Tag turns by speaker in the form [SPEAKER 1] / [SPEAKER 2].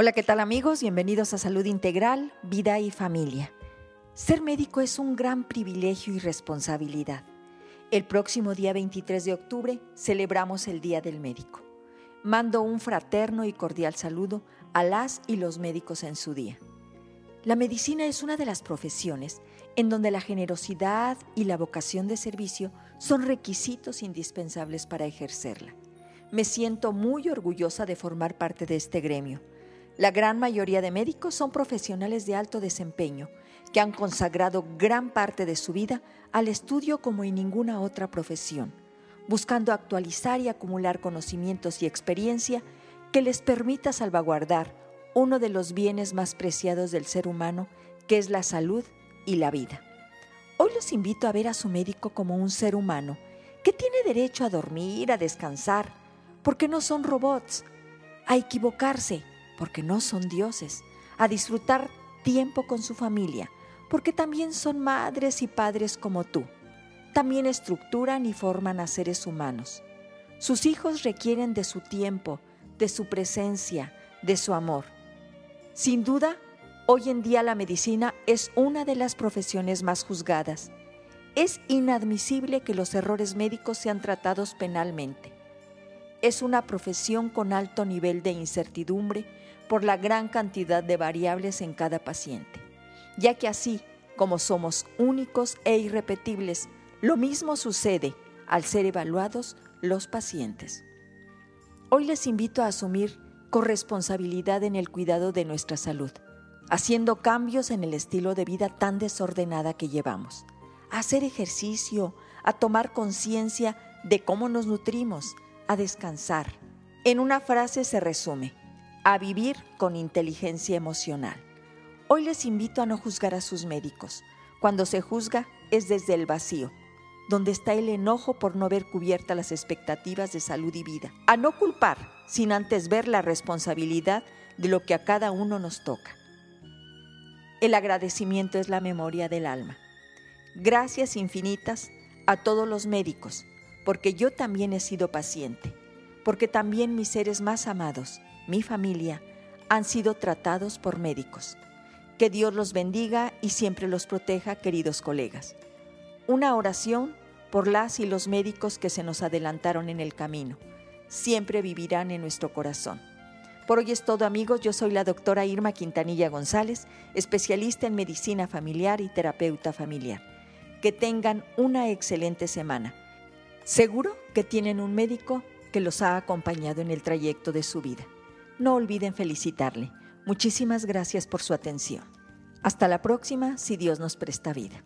[SPEAKER 1] Hola, ¿qué tal amigos? Bienvenidos a Salud Integral, Vida y Familia. Ser médico es un gran privilegio y responsabilidad. El próximo día 23 de octubre celebramos el Día del Médico. Mando un fraterno y cordial saludo a las y los médicos en su día. La medicina es una de las profesiones en donde la generosidad y la vocación de servicio son requisitos indispensables para ejercerla. Me siento muy orgullosa de formar parte de este gremio la gran mayoría de médicos son profesionales de alto desempeño que han consagrado gran parte de su vida al estudio como en ninguna otra profesión, buscando actualizar y acumular conocimientos y experiencia que les permita salvaguardar uno de los bienes más preciados del ser humano, que es la salud y la vida. Hoy los invito a ver a su médico como un ser humano que tiene derecho a dormir, a descansar, porque no son robots, a equivocarse porque no son dioses, a disfrutar tiempo con su familia, porque también son madres y padres como tú. También estructuran y forman a seres humanos. Sus hijos requieren de su tiempo, de su presencia, de su amor. Sin duda, hoy en día la medicina es una de las profesiones más juzgadas. Es inadmisible que los errores médicos sean tratados penalmente. Es una profesión con alto nivel de incertidumbre por la gran cantidad de variables en cada paciente, ya que así como somos únicos e irrepetibles, lo mismo sucede al ser evaluados los pacientes. Hoy les invito a asumir corresponsabilidad en el cuidado de nuestra salud, haciendo cambios en el estilo de vida tan desordenada que llevamos, a hacer ejercicio, a tomar conciencia de cómo nos nutrimos, a descansar. En una frase se resume, a vivir con inteligencia emocional. Hoy les invito a no juzgar a sus médicos. Cuando se juzga es desde el vacío, donde está el enojo por no haber cubierta las expectativas de salud y vida. A no culpar, sin antes ver la responsabilidad de lo que a cada uno nos toca. El agradecimiento es la memoria del alma. Gracias infinitas a todos los médicos, porque yo también he sido paciente, porque también mis seres más amados, mi familia, han sido tratados por médicos. Que Dios los bendiga y siempre los proteja, queridos colegas. Una oración por las y los médicos que se nos adelantaron en el camino. Siempre vivirán en nuestro corazón. Por hoy es todo amigos, yo soy la doctora Irma Quintanilla González, especialista en medicina familiar y terapeuta familiar. Que tengan una excelente semana. Seguro que tienen un médico que los ha acompañado en el trayecto de su vida no olviden felicitarle. Muchísimas gracias por su atención. Hasta la próxima, si Dios nos presta vida.